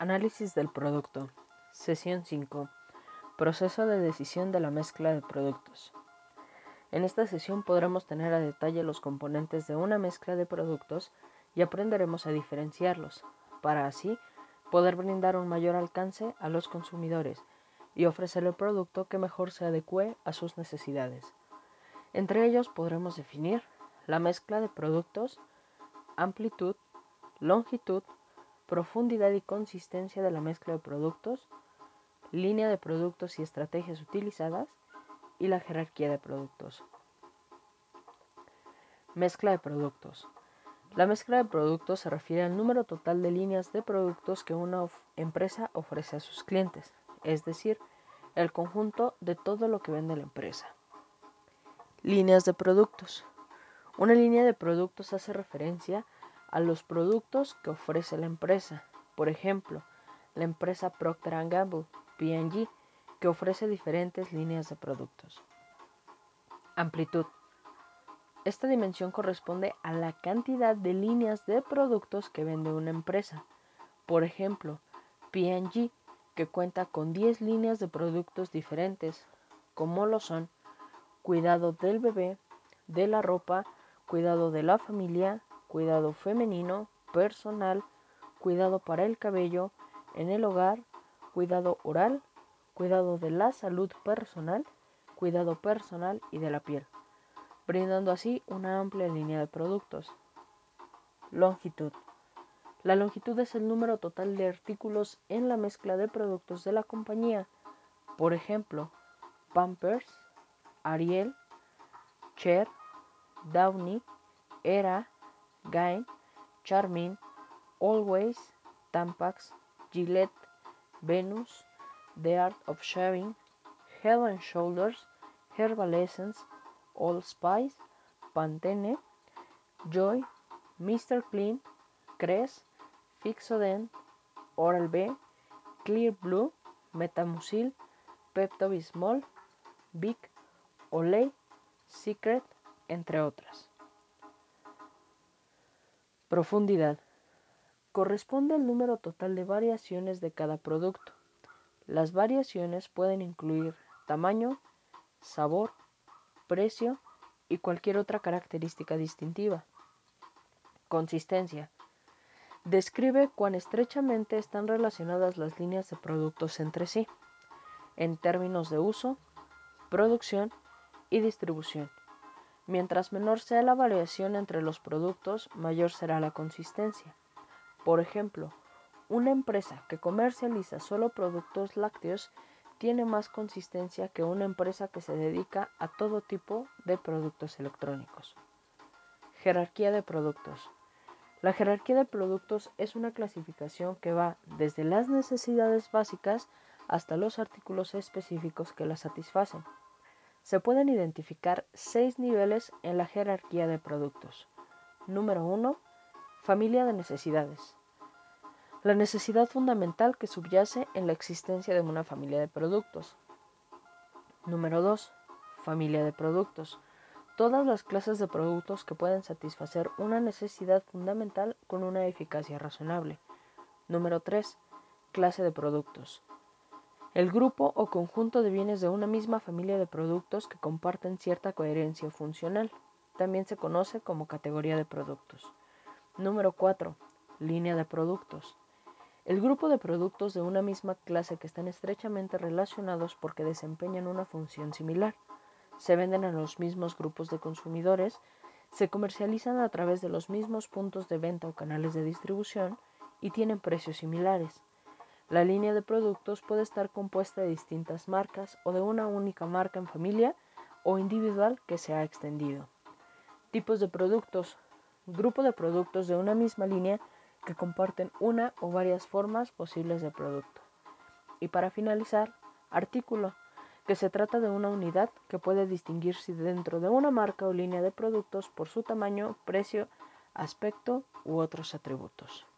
Análisis del producto. Sesión 5. Proceso de decisión de la mezcla de productos. En esta sesión podremos tener a detalle los componentes de una mezcla de productos y aprenderemos a diferenciarlos, para así poder brindar un mayor alcance a los consumidores y ofrecer el producto que mejor se adecue a sus necesidades. Entre ellos podremos definir la mezcla de productos, amplitud, longitud, profundidad y consistencia de la mezcla de productos, línea de productos y estrategias utilizadas y la jerarquía de productos. Mezcla de productos. La mezcla de productos se refiere al número total de líneas de productos que una empresa ofrece a sus clientes, es decir, el conjunto de todo lo que vende la empresa. Líneas de productos. Una línea de productos hace referencia a los productos que ofrece la empresa. Por ejemplo, la empresa Procter Gamble, P&G, que ofrece diferentes líneas de productos. Amplitud. Esta dimensión corresponde a la cantidad de líneas de productos que vende una empresa. Por ejemplo, P&G, que cuenta con 10 líneas de productos diferentes, como lo son cuidado del bebé, de la ropa, cuidado de la familia, cuidado femenino, personal, cuidado para el cabello, en el hogar, cuidado oral, cuidado de la salud personal, cuidado personal y de la piel, brindando así una amplia línea de productos. Longitud. La longitud es el número total de artículos en la mezcla de productos de la compañía. Por ejemplo, Pampers, Ariel, Cher, Downy, Era, Gain, Charmin, Always, Tampax, Gillette, Venus, The Art of Shaving, Head and Shoulders, Herbal Essence, All Spice, Pantene, Joy, Mr. Clean, Crest, Fixodent, Oral-B, Clear Blue, Metamucil, Pepto-Bismol, Vic, Olay, Secret, entre otras. Profundidad. Corresponde al número total de variaciones de cada producto. Las variaciones pueden incluir tamaño, sabor, precio y cualquier otra característica distintiva. Consistencia. Describe cuán estrechamente están relacionadas las líneas de productos entre sí, en términos de uso, producción y distribución. Mientras menor sea la variación entre los productos, mayor será la consistencia. Por ejemplo, una empresa que comercializa solo productos lácteos tiene más consistencia que una empresa que se dedica a todo tipo de productos electrónicos. Jerarquía de productos. La jerarquía de productos es una clasificación que va desde las necesidades básicas hasta los artículos específicos que las satisfacen. Se pueden identificar seis niveles en la jerarquía de productos. Número 1. Familia de necesidades. La necesidad fundamental que subyace en la existencia de una familia de productos. Número 2. Familia de productos. Todas las clases de productos que pueden satisfacer una necesidad fundamental con una eficacia razonable. Número 3. Clase de productos. El grupo o conjunto de bienes de una misma familia de productos que comparten cierta coherencia funcional. También se conoce como categoría de productos. Número 4. Línea de productos. El grupo de productos de una misma clase que están estrechamente relacionados porque desempeñan una función similar. Se venden a los mismos grupos de consumidores, se comercializan a través de los mismos puntos de venta o canales de distribución y tienen precios similares. La línea de productos puede estar compuesta de distintas marcas o de una única marca en familia o individual que se ha extendido. Tipos de productos. Grupo de productos de una misma línea que comparten una o varias formas posibles de producto. Y para finalizar, artículo, que se trata de una unidad que puede distinguirse dentro de una marca o línea de productos por su tamaño, precio, aspecto u otros atributos.